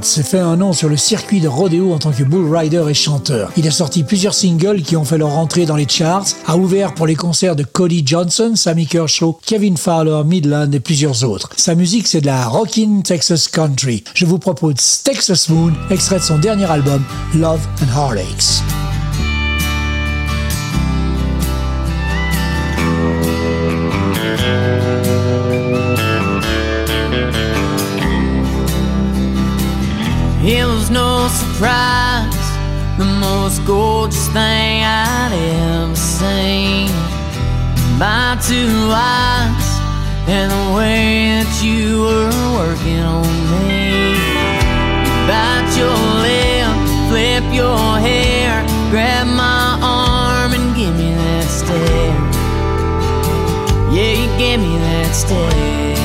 S'est fait un nom sur le circuit de rodéo en tant que bull rider et chanteur. Il a sorti plusieurs singles qui ont fait leur entrée dans les charts, a ouvert pour les concerts de Cody Johnson, Sammy Kershaw, Kevin Fowler, Midland et plusieurs autres. Sa musique, c'est de la rockin' Texas country. Je vous propose Texas Moon, extrait de son dernier album, Love and Heartaches. It was no surprise, the most gorgeous thing I'd ever seen. My two eyes and the way that you were working on me. Bite your lip, flip your hair, grab my arm and give me that stare. Yeah, you gave me that stare.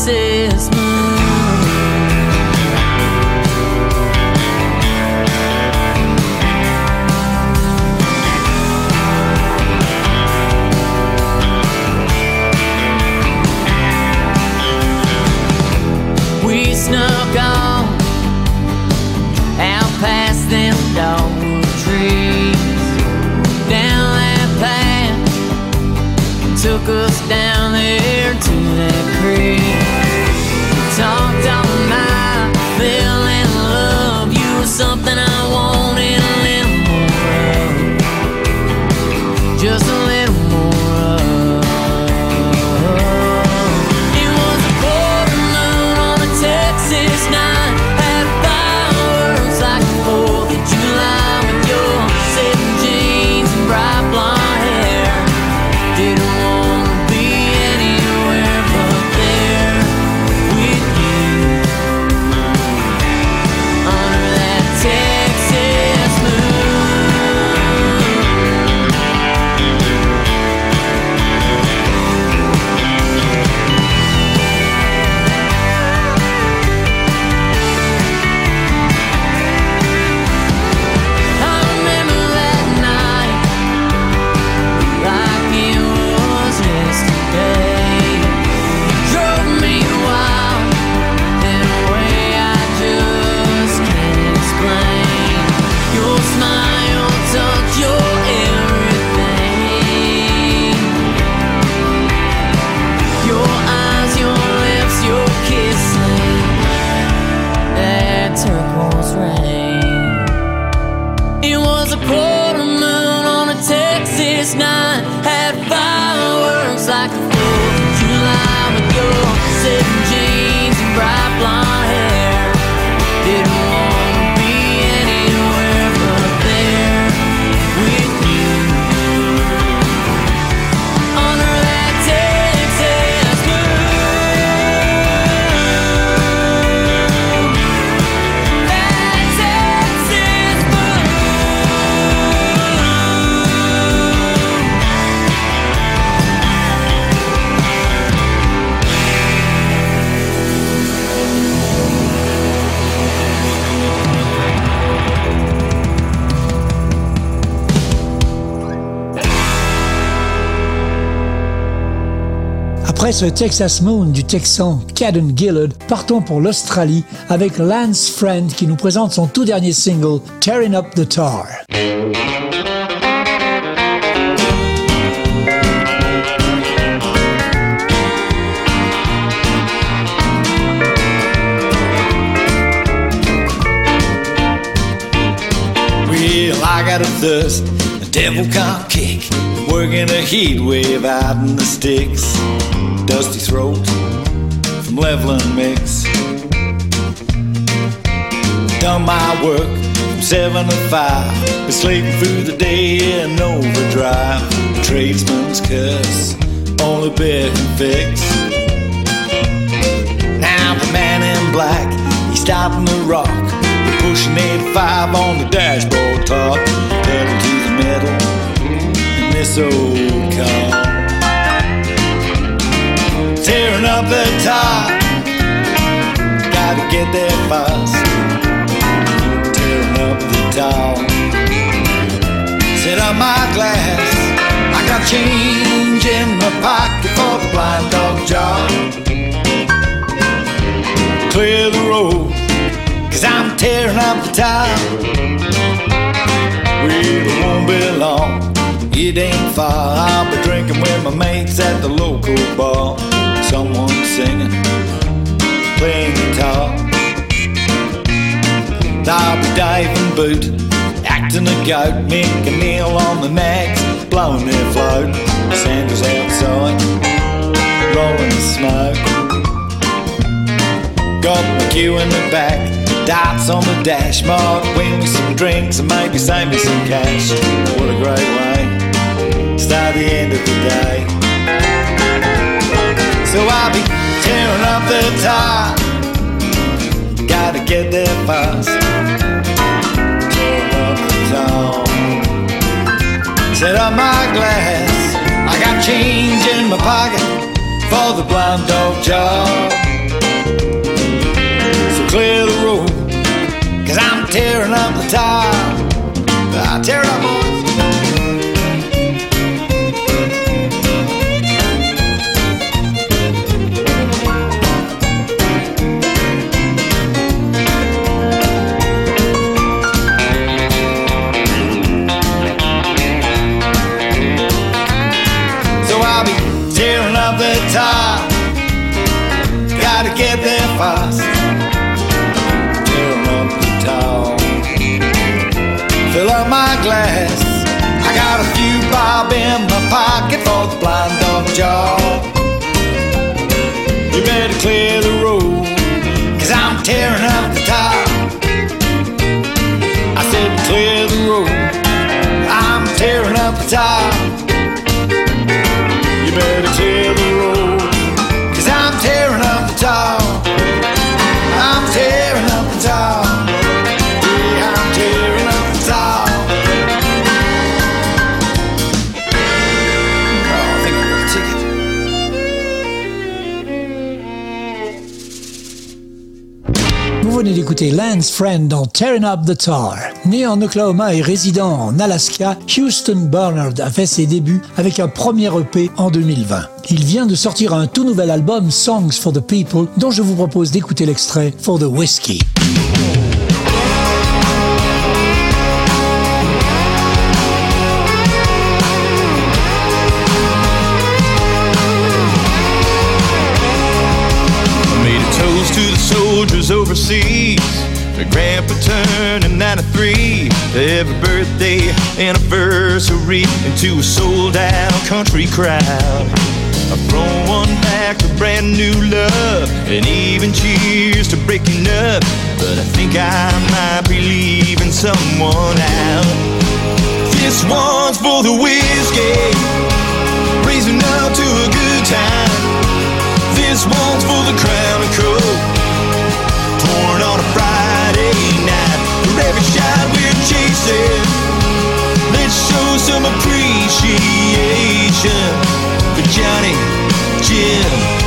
Say. Ce Texas Moon du Texan Caden Gillard, partons pour l'Australie avec Lance Friend qui nous présente son tout dernier single, Tearing Up the Tar. Devil can't kick, working a heat wave out in the sticks. Dusty throat from leveling mix. Done my work from seven to five, been slaving through the day in overdrive. Tradesman's curse, only bear can fix. Now the man in black, he's stopping the rock. Pushing 85 on the dashboard top. Pedal to metal in this old car. Tearing up the top. Gotta get there fast. Tearing up the top. Set up my glass. I got change in my pocket for the blind dog job. Clear the road, cause I'm tearing up the town. Well, it won't be long, it ain't far. I'll be drinking with my mates at the local bar. Someone singing, playing guitar. I'll be diving boot, acting a goat, making meal on the mags, blowing their float. Sanders outside, rolling the smoke. Got my queue in the back, dots on the dash. Might win me some drinks and maybe save me some cash. What a great way to start the end of the day. So I'll be tearing up the top. Gotta get there fast. Tearing up the top. Set up my glass. I got change in my pocket for the blind dog job. So clear cause I'm tearing up the top. I tear up, Fill up my glass. I got a few bob in my pocket for the blind dog job. You better clear the road, cause I'm tearing up the top. I said clear the road. I'm tearing up the top. You better clear the road. Cause I'm tearing up the top. Lance Friend dans Tearing Up the Tar. Né en Oklahoma et résident en Alaska, Houston Bernard a fait ses débuts avec un premier EP en 2020. Il vient de sortir un tout nouvel album Songs for the People dont je vous propose d'écouter l'extrait For the Whiskey. Soldiers overseas. My grandpa turning 93. To every birthday anniversary. Into a sold out country crowd. I've thrown one back to brand new love. And even cheers to breaking up. But I think I might be leaving someone out. This one's for the whiskey. Raising up to a good time. This one's for the crown and coke. Pouring on a Friday night. For every shot we're chasing. Let's show some appreciation for Johnny, Jim,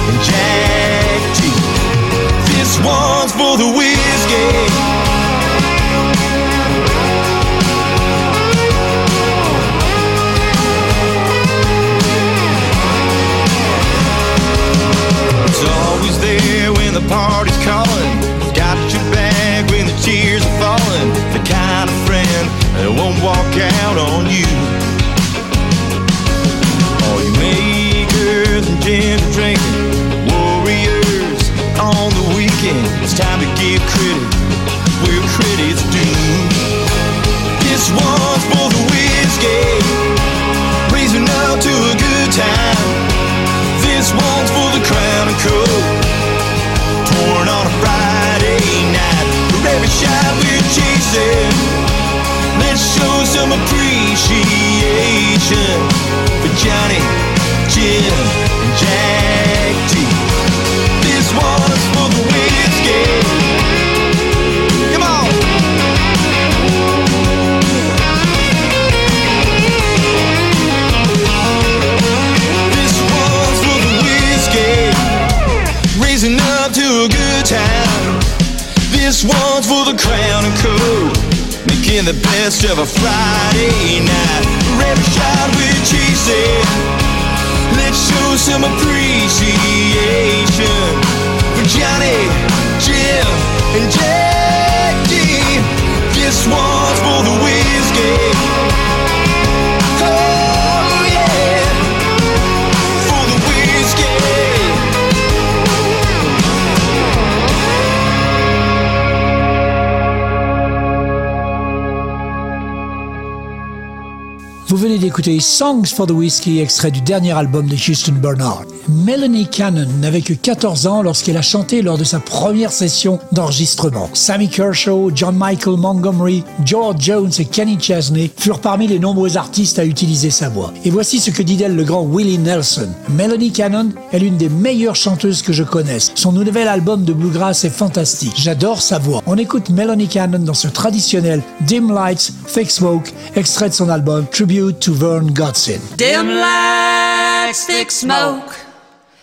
Vous venez d'écouter Songs for the Whiskey, extrait du dernier album de Houston Bernard. Melanie Cannon n'avait que 14 ans lorsqu'elle a chanté lors de sa première session d'enregistrement. Sammy Kershaw, John Michael Montgomery, George Jones et Kenny Chesney furent parmi les nombreux artistes à utiliser sa voix. Et voici ce que dit d'elle le grand Willie Nelson. Melanie Cannon est l'une des meilleures chanteuses que je connaisse. Son nouvel album de bluegrass est fantastique. J'adore sa voix. On écoute Melanie Cannon dans ce traditionnel Dim Lights, Thick Smoke, extrait de son album Tribute to Vern Godson. Dim lights, thick smoke,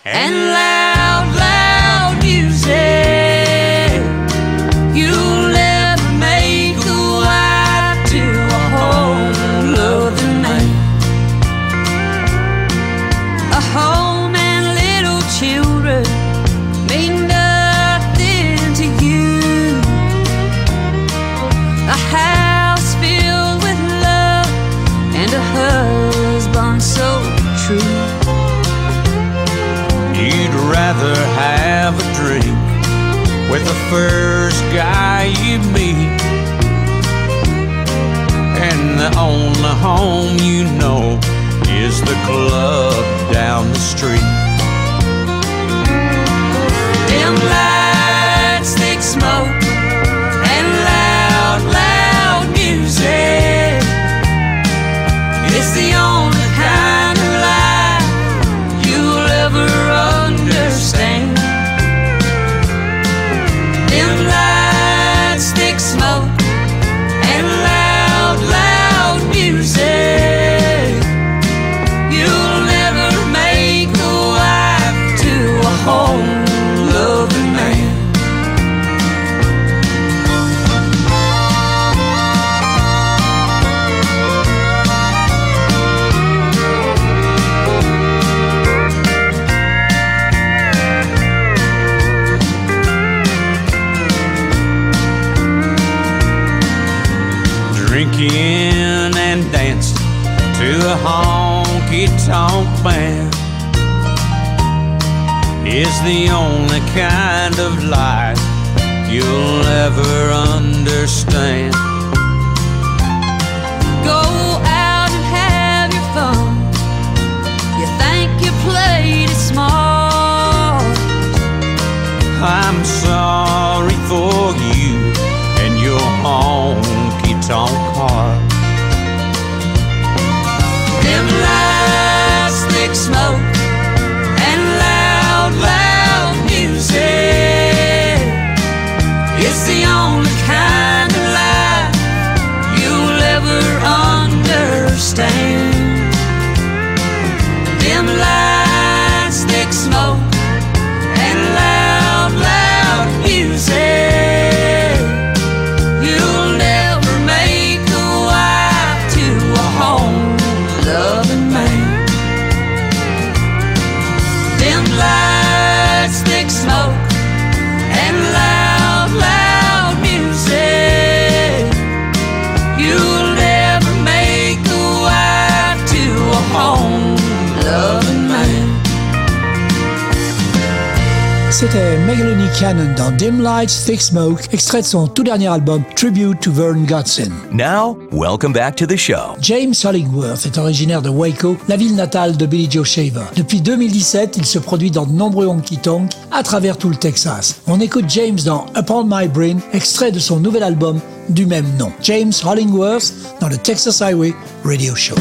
and loud, loud music. First guy you meet. And the only home you know is the club down the street. The only kind of life you'll ever understand. Cannon dans Dim Lights, Thick Smoke, extrait de son tout dernier album Tribute to Vern Godson. Now, welcome back to the show. James Hollingworth est originaire de Waco, la ville natale de Billy Joe Shaver. Depuis 2017, il se produit dans de nombreux honky-tonks à travers tout le Texas. On écoute James dans Upon My Brain, extrait de son nouvel album du même nom. James Hollingworth dans le Texas Highway Radio Show.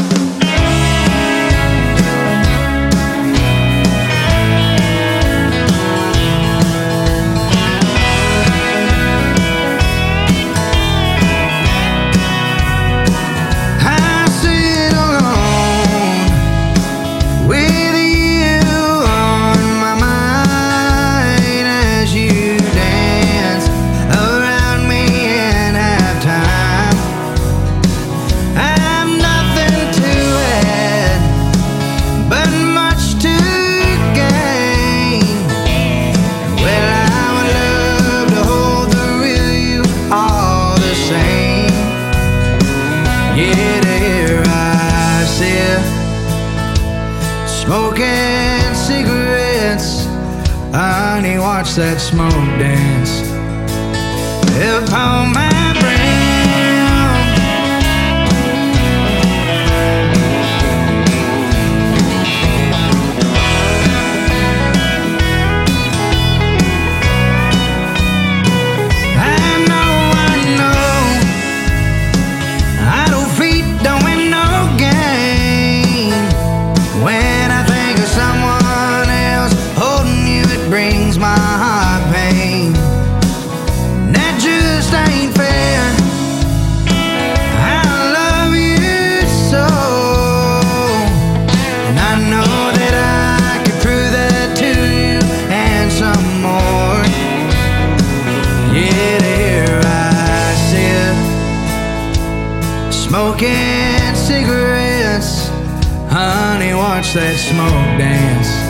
That smoke dance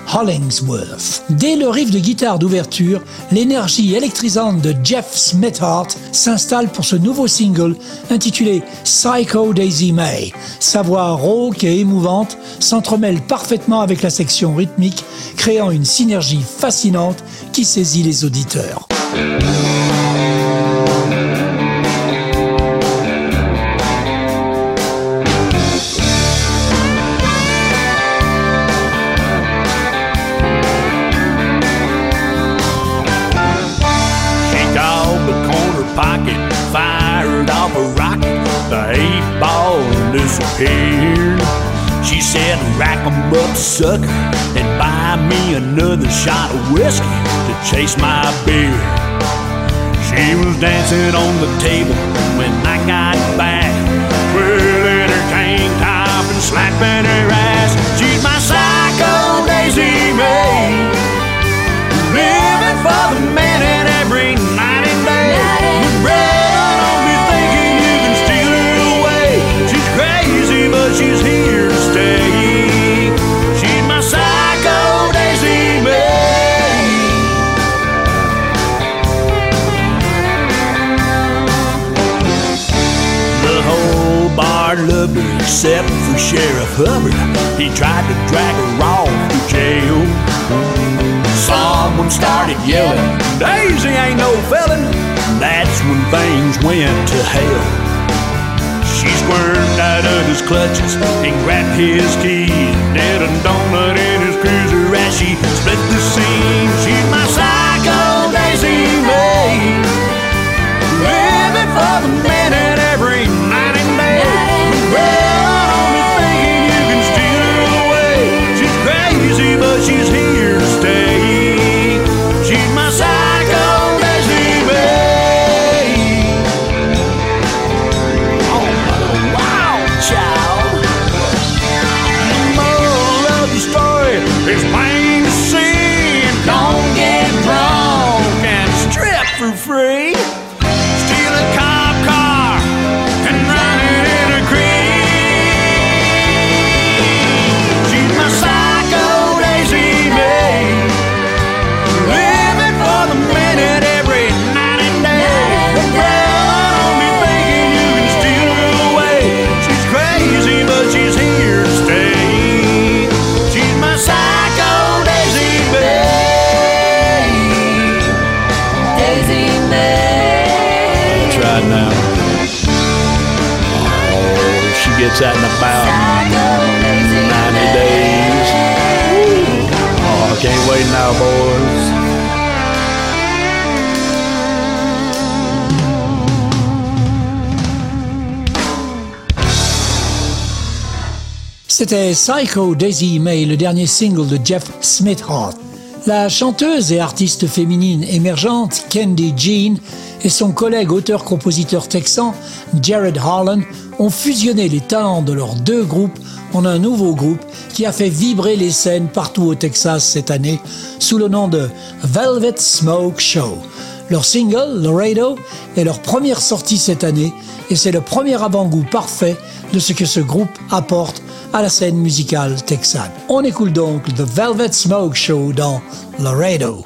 Dès le riff de guitare d'ouverture, l'énergie électrisante de Jeff Smithart s'installe pour ce nouveau single intitulé Psycho Daisy May. Sa voix rauque et émouvante s'entremêle parfaitement avec la section rythmique, créant une synergie fascinante qui saisit les auditeurs. Whiskey. chase my beer. She was dancing on the table when I got back, twirling her tank top and slapping her ass. She's except for Sheriff Hubbard. He tried to drag her off to jail. Someone started yelling, Daisy ain't no felon. That's when things went to hell. She squirmed out of his clutches and grabbed his keys. Did a donut in his cruiser as she split the scene. She's my psycho Daisy Oh, she gets that in about 90 days. I can't wait now, boys. C'était Psycho Daisy May, le dernier single de Jeff Smithheart. La chanteuse et artiste féminine émergente Candy Jean et son collègue auteur-compositeur texan Jared Harlan ont fusionné les talents de leurs deux groupes en un nouveau groupe qui a fait vibrer les scènes partout au Texas cette année sous le nom de Velvet Smoke Show. Leur single, Laredo, est leur première sortie cette année et c'est le premier avant-goût parfait de ce que ce groupe apporte à la scène musicale texane. On écoute donc The Velvet Smoke Show dans Laredo.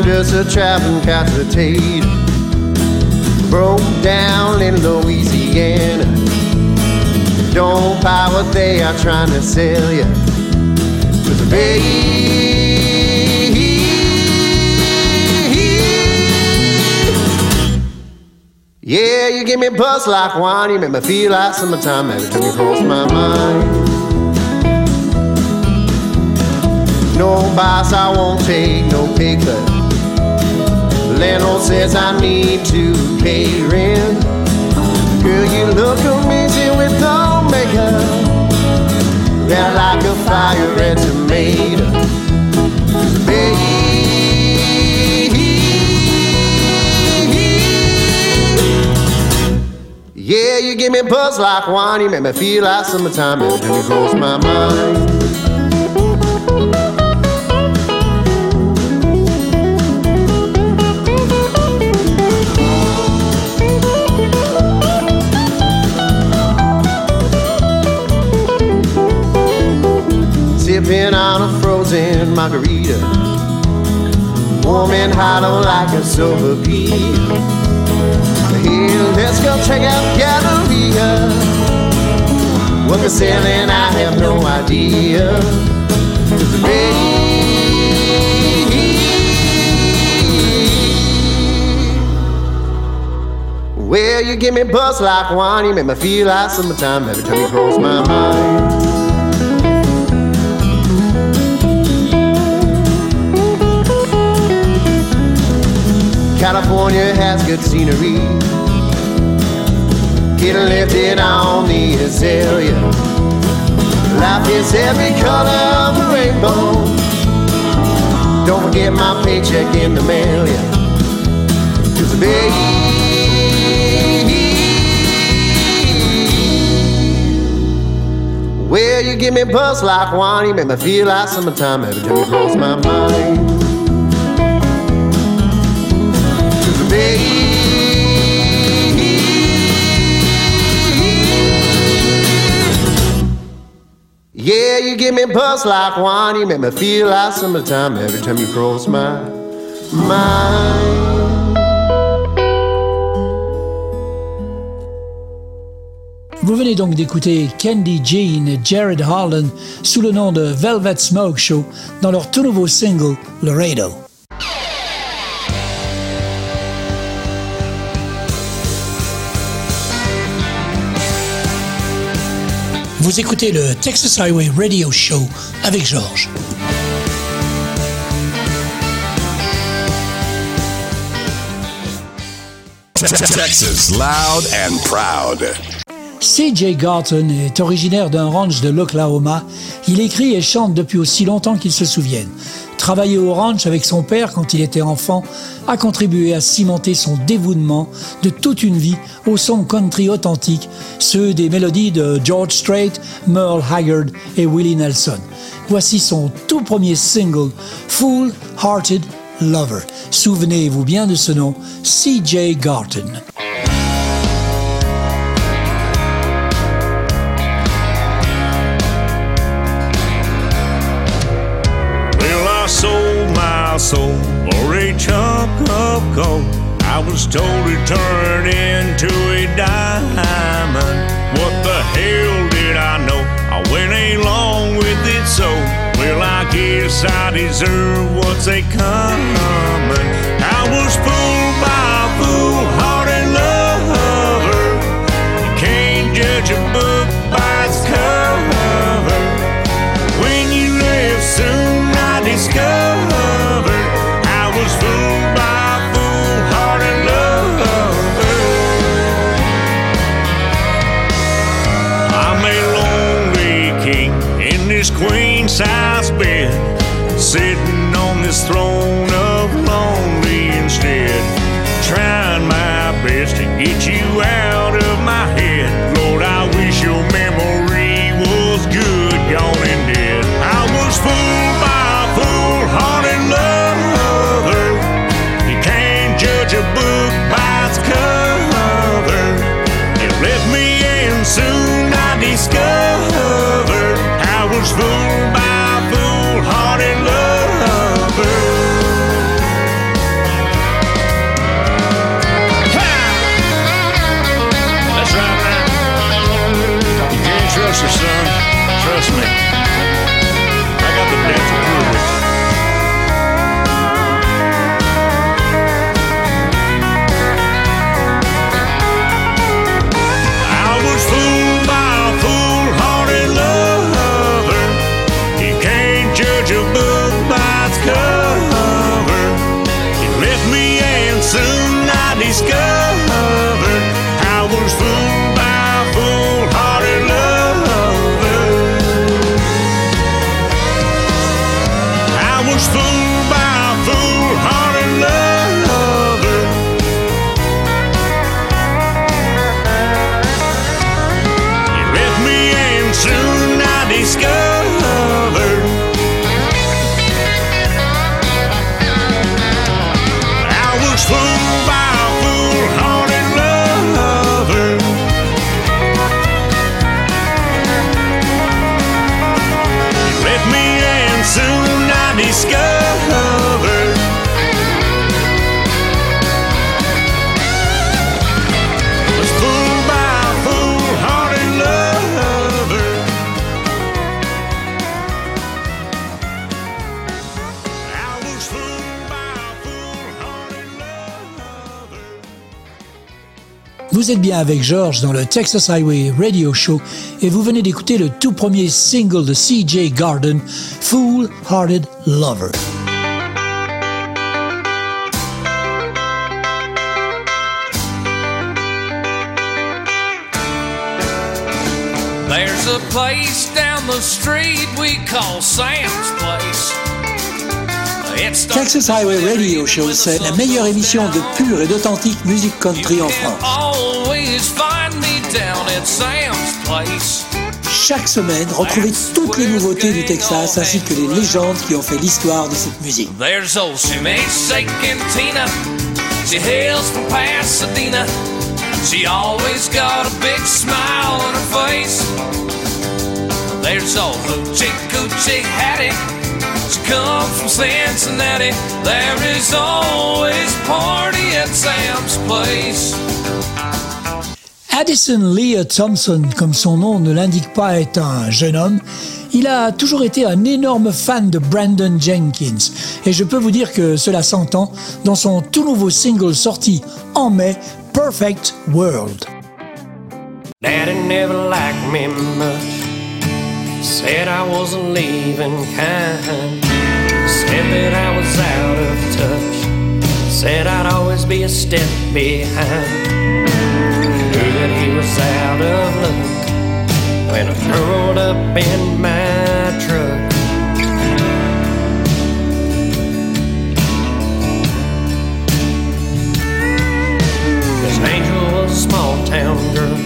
I'm just a traveling potato. Broke down in Louisiana. Don't buy what they are trying to sell you. Cause babe, yeah, you give me a buzz like wine. You make me feel like summertime every time you cross my mind. No boss, I won't take no pay. Landlord says I need to pay rent. Girl, you look amazing with no makeup. They're like a fire red tomato. Babe. Yeah, you give me buzz like wine. You make me feel like summertime time you cross my mind. Margarita. Warm and hot on like a silver pea. Hey, let's go check out Galleria. What they're selling, I have no idea. 'Cause babe, Well, you give me buzz like wine, you make me feel like summertime every time you cross my mind. California has good scenery. Getting lifted on the azalea. Life is every color of the rainbow. Don't forget my paycheck in the mail, yeah. Cause baby, Well, you give me buzz like wine, you make me feel like summertime every time you cross my mind. Yeah, you give me buzz like wine, you make me feel like summertime every time you cross my mind. Vous venez donc d'écouter Candy Jean et Jared Harlan sous le nom de Velvet Smoke Show dans leur tout nouveau single Laredo. Vous écoutez le Texas Highway Radio Show avec Georges. Texas loud and proud. C.J. Garton est originaire d'un ranch de l'Oklahoma. Il écrit et chante depuis aussi longtemps qu'il se souvienne. Travailler au ranch avec son père quand il était enfant a contribué à cimenter son dévouement de toute une vie au son country authentique, ceux des mélodies de George Strait, Merle Haggard et Willie Nelson. Voici son tout premier single, Fool Hearted Lover. Souvenez-vous bien de ce nom, C.J. Garton. Soul for a chunk of gold. I was told to turn into a diamond. What the hell did I know? I went along with it so. Well, I guess I deserve what's a coming. I was fooled Trust Vous êtes bien avec George dans le Texas Highway Radio Show et vous venez d'écouter le tout premier single de CJ Garton, Fool Hearted Lover. There's a place down the street we call Sam's Place. Texas Highway Radio Show, c'est la meilleure émission de pure et d'authentique musique country en France. Chaque semaine, retrouvez toutes les nouveautés du Texas ainsi que les légendes qui ont fait l'histoire de cette musique. There's old Tina. She hails from Pasadena. She always got a big smile on her face. There's old Hoochie Coochie Hattie. She comes from Cincinnati? There is always party at Sam's place. Addison Leah Thompson, comme son nom ne l'indique pas, est un jeune homme. Il a toujours été un énorme fan de Brandon Jenkins et je peux vous dire que cela s'entend dans son tout nouveau single sorti en mai, Perfect World. Daddy never liked me much. Said I wasn't leaving kind. Said that I was out of touch. Said I'd always be a step behind. Knew that he was out of luck when I curled up in my truck. Cause Angel was a small town girl,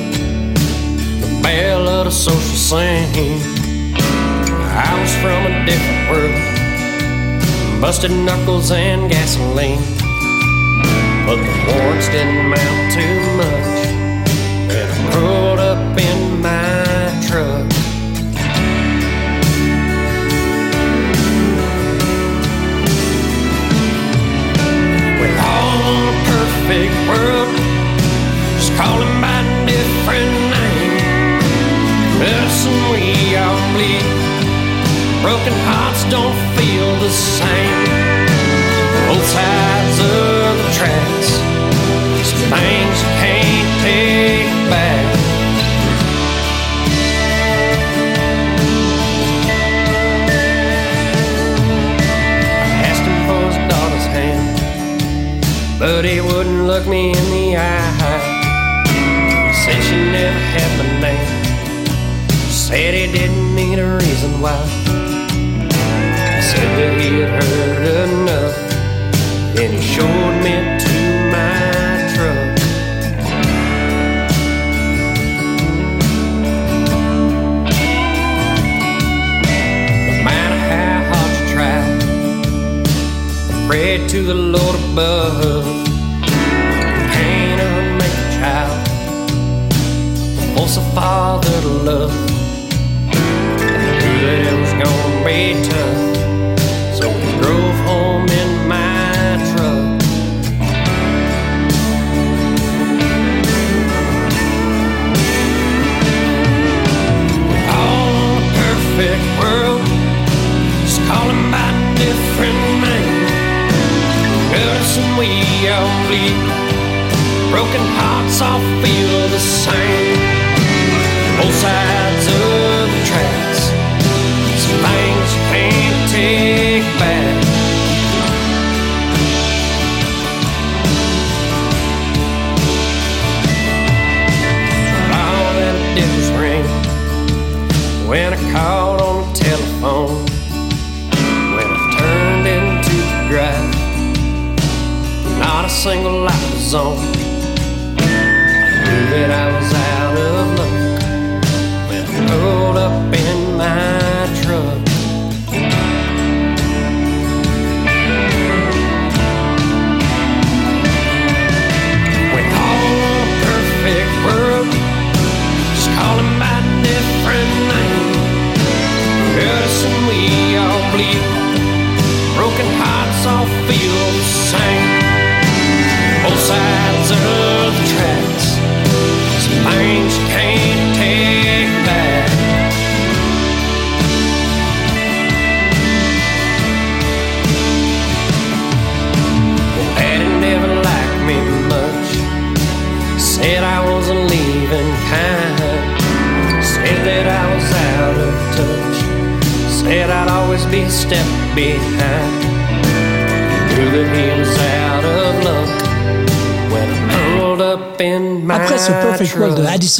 the belle of the social scene. I was from a different world. Busted knuckles and gasoline. But the warrants didn't amount too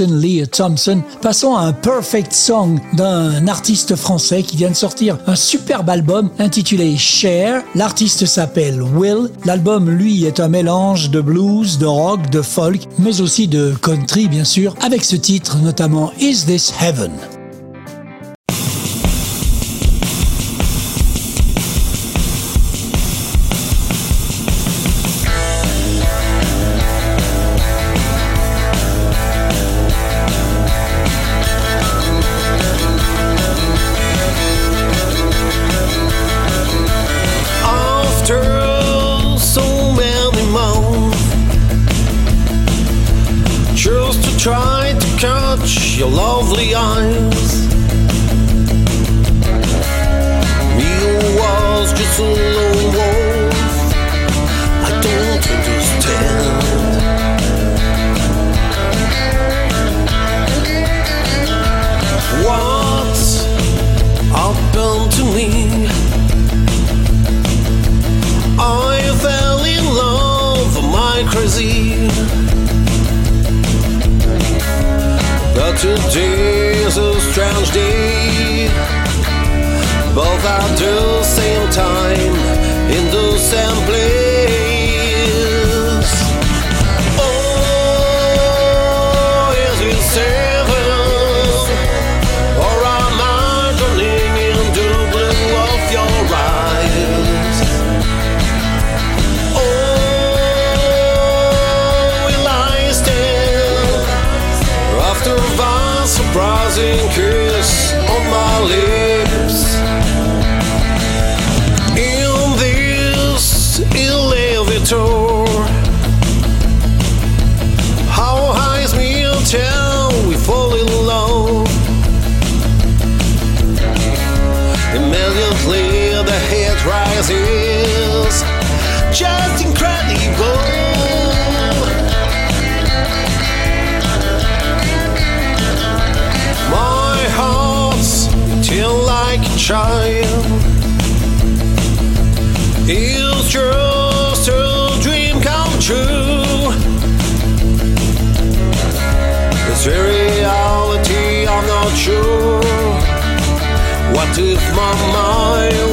Lee Thompson, passons à un Perfect Song d'un artiste français qui vient de sortir un superbe album intitulé Share. L'artiste s'appelle Will. L'album, lui, est un mélange de blues, de rock, de folk, mais aussi de country, bien sûr, avec ce titre notamment Is This Heaven? Like a child. It's just a dream come true. It's reality, I'm not sure. What if my mind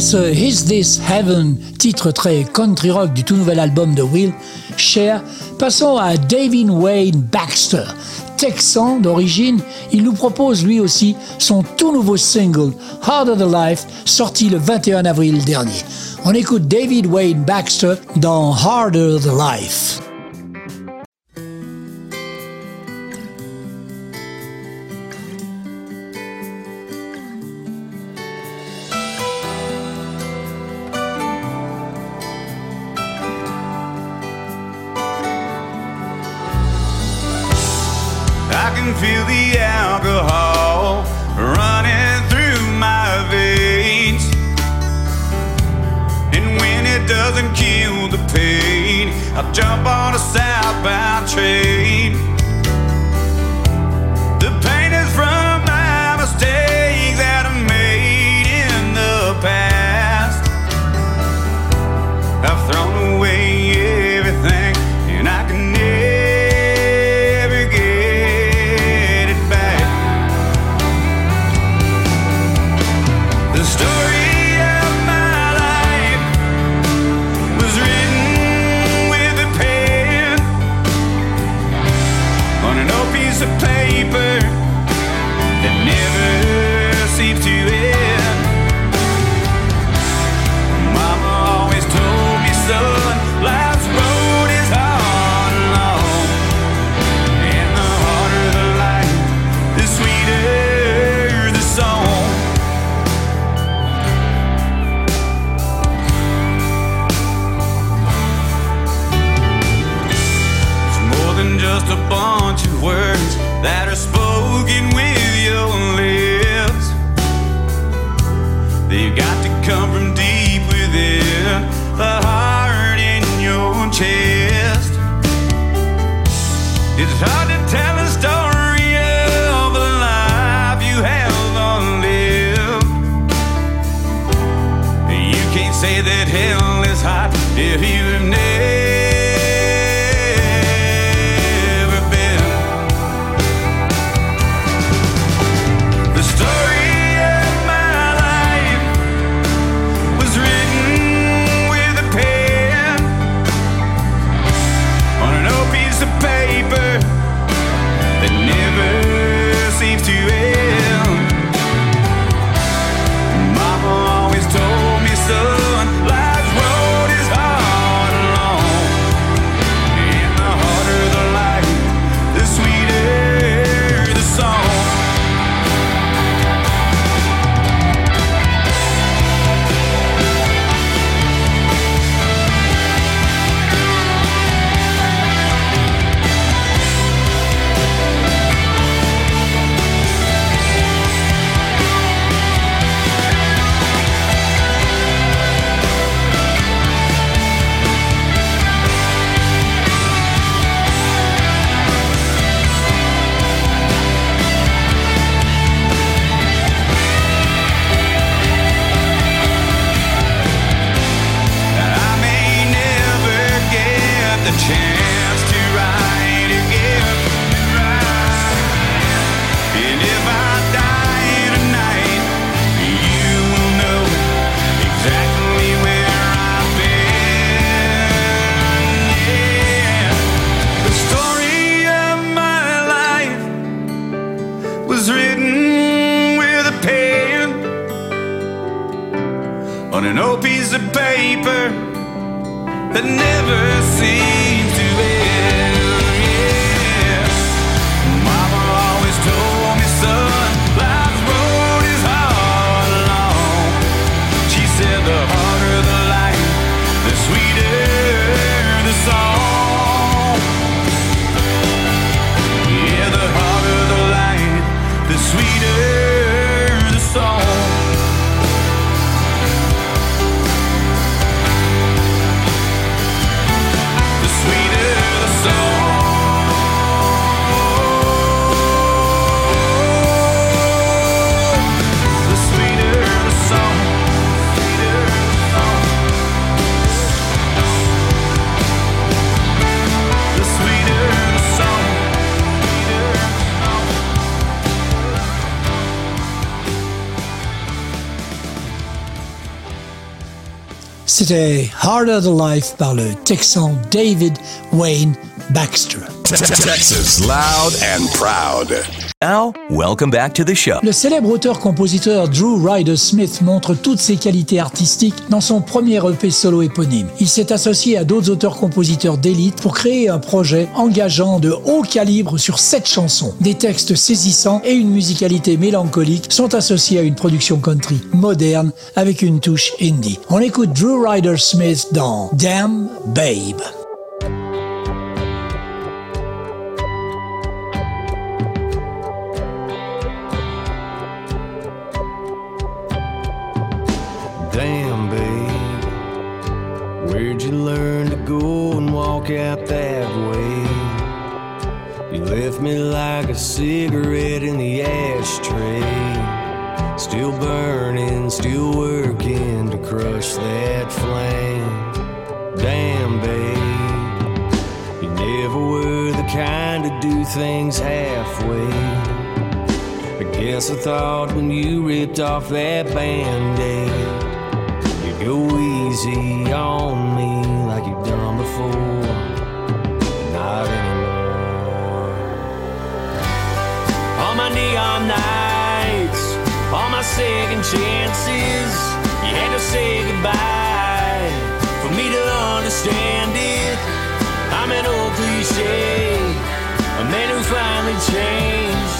Après ce Is This Heaven, titre très country rock du tout nouvel album de Will, Cher, passons à David Wayne Baxter. Texan d'origine, il nous propose lui aussi son tout nouveau single Harder the Life, sorti le 21 avril dernier. On écoute David Wayne Baxter dans Harder the Life. C'était Harder Than Life par le Texan David Wayne Baxter. Texas Loud and Proud. Welcome back to the show. Le célèbre auteur-compositeur Drew Ryder Smith montre toutes ses qualités artistiques dans son premier EP solo éponyme. Il s'est associé à d'autres auteurs-compositeurs d'élite pour créer un projet engageant de haut calibre sur sept chansons. Des textes saisissants et une musicalité mélancolique sont associés à une production country moderne avec une touche indie. On écoute Drew Ryder Smith dans Damn Babe. Out that way. You left me like a cigarette in the ashtray. Still burning, still working to crush that flame. Damn, babe, you never were the kind to do things halfway. I guess I thought when you ripped off that band aid, you'd go easy on me like you've done before. Neon nights, on my second chances, you had to say goodbye for me to understand it. I'm an old cliche, a man who finally changed.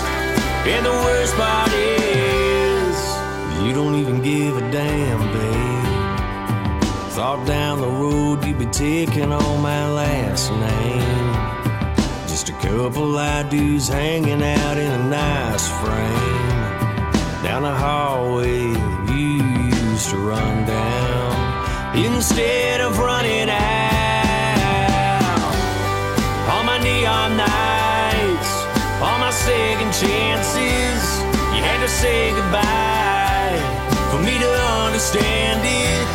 And the worst part is, you don't even give a damn, babe. Thought down the road you'd be taking on my last name. Just a couple of dudes hanging out in a nice frame. Down the hallway you used to run down. Instead of running out. On my neon nights, on my second chances, you had to say goodbye for me to understand it.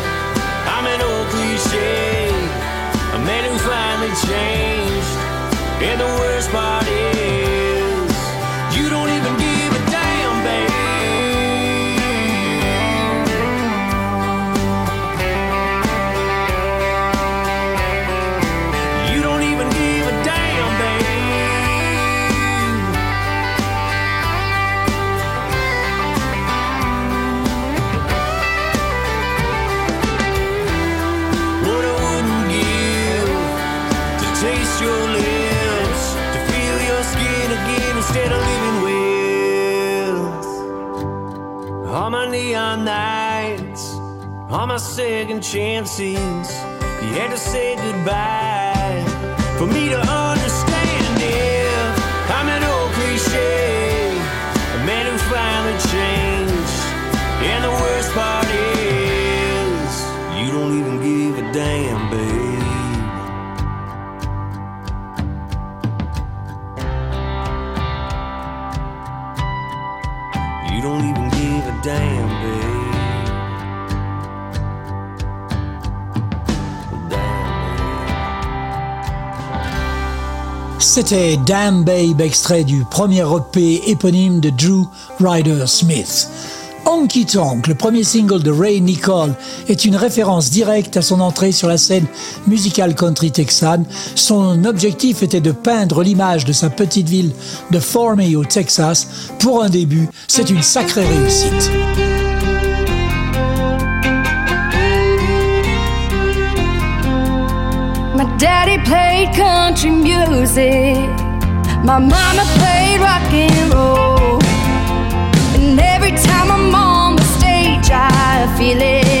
I'm an old cliche, a man who finally changed. And the worst part is, all my second chances, you had to say goodbye for me to understand it. I'm an old cliche, a man who finally changed, and the worst part is, you don't even give a damn, babe. C'était Damn Babe, extrait du premier EP éponyme de Drew Ryder Smith. Honky Tonk, le premier single de Ray Nicole, est une référence directe à son entrée sur la scène musicale country texane. Son objectif était de peindre l'image de sa petite ville de Fort May au Texas. Pour un début, c'est une sacrée réussite. Daddy played country music. My mama played rock and roll. And every time I'm on the stage, I feel it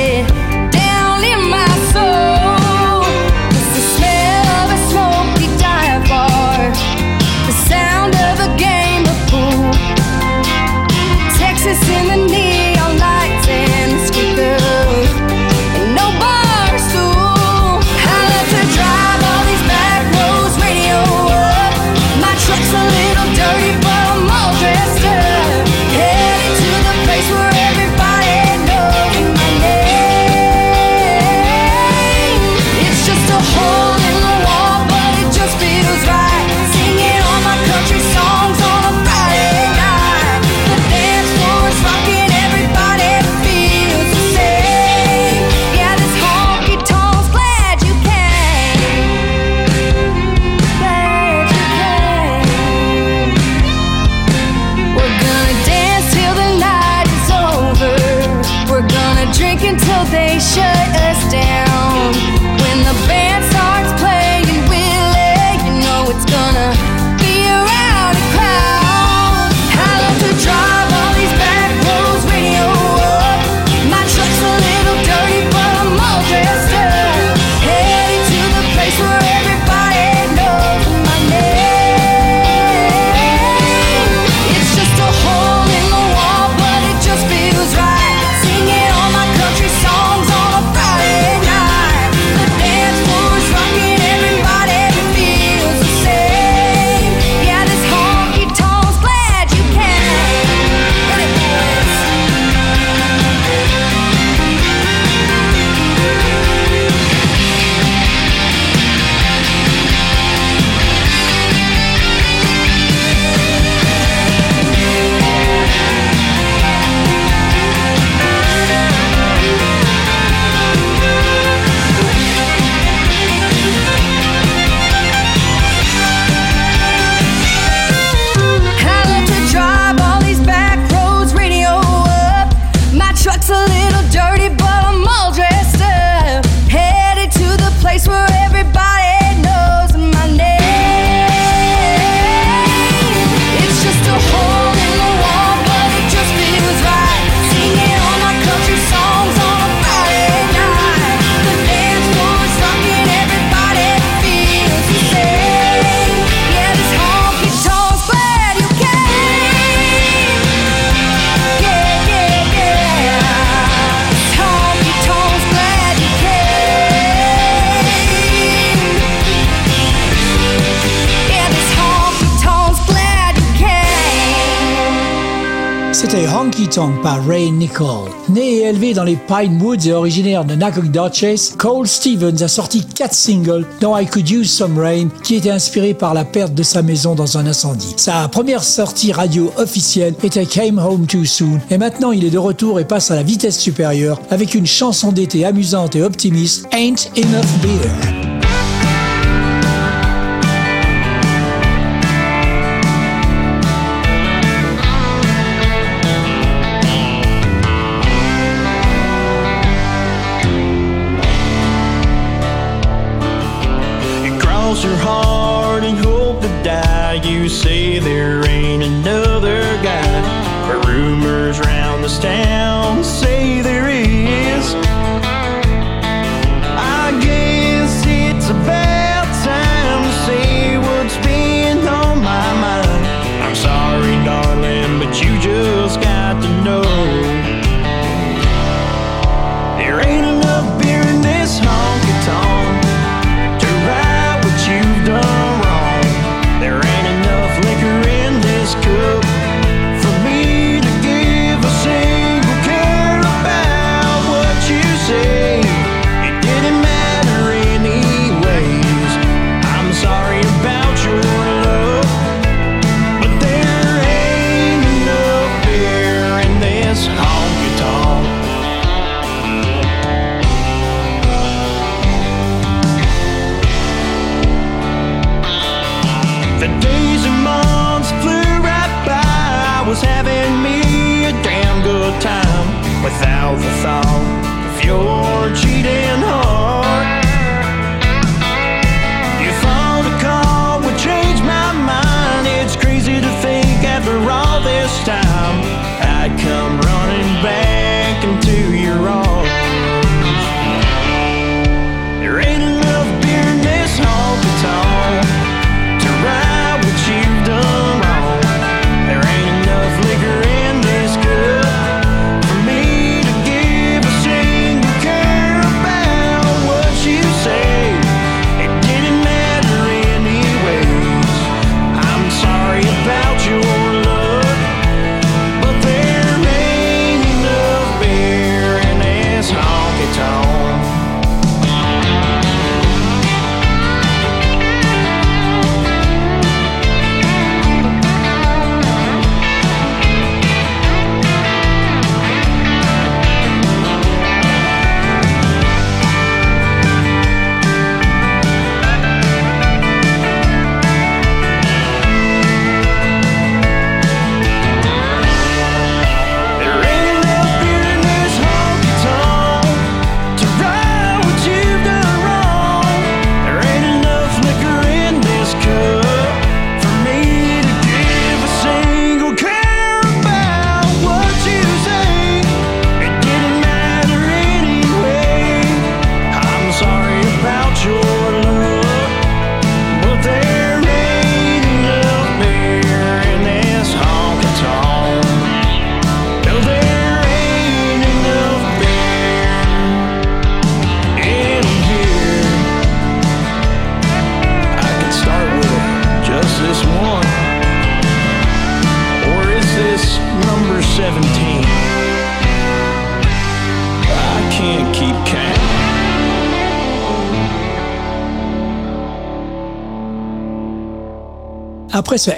Pine Woods et originaire de Nacogdoches, Cole Stevens a sorti quatre singles, dont I Could Use Some Rain, qui était inspiré par la perte de sa maison dans un incendie. Sa première sortie radio officielle était Came Home Too Soon, et maintenant il est de retour et passe à la vitesse supérieure avec une chanson d'été amusante et optimiste, Ain't Enough Beer.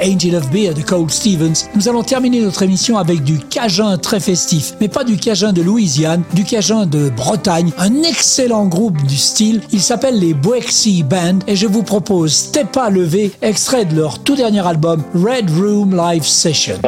Angel of Beer de Cole Stevens, nous allons terminer notre émission avec du Cajun très festif, mais pas du Cajun de Louisiane, du Cajun de Bretagne, un excellent groupe du style. Il s'appelle les Boexy Band et je vous propose Step à lever, extrait de leur tout dernier album Red Room Live Session.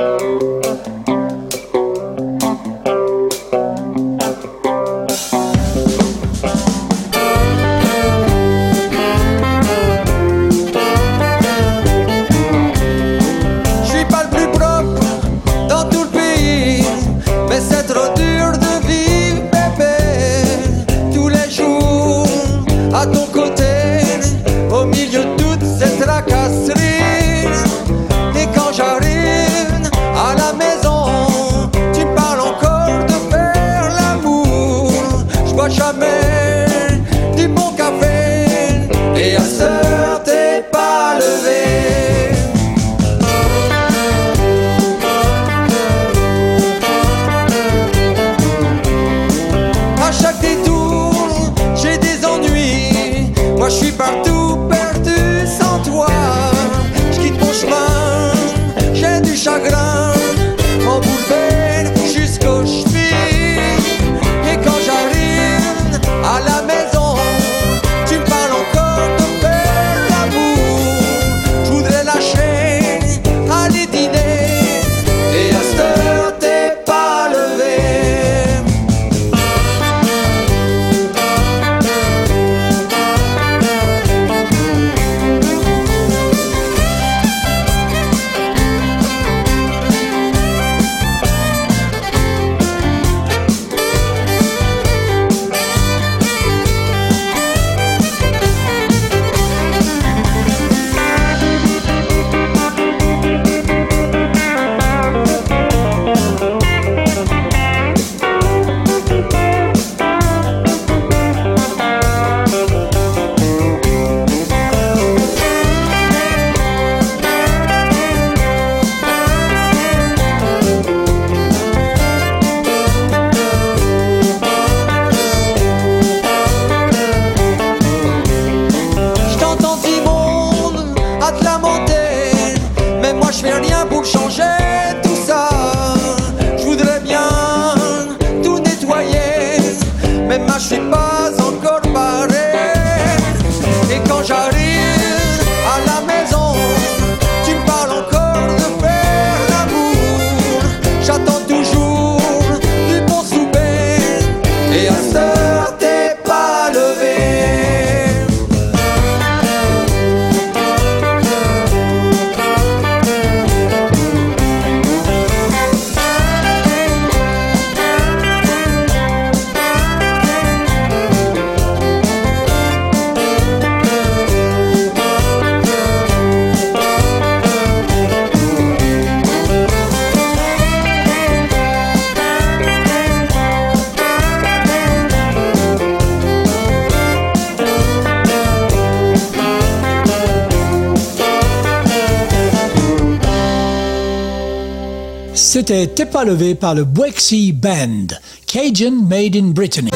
C'était T'es pas levé par le Bwexy Band, Cajun Made in Brittany.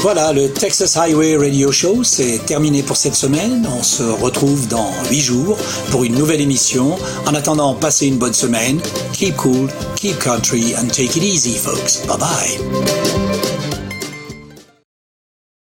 Voilà, le Texas Highway Radio Show, c'est terminé pour cette semaine. On se retrouve dans 8 jours pour une nouvelle émission. En attendant, passez une bonne semaine. Keep cool, keep country, and take it easy, folks. Bye bye.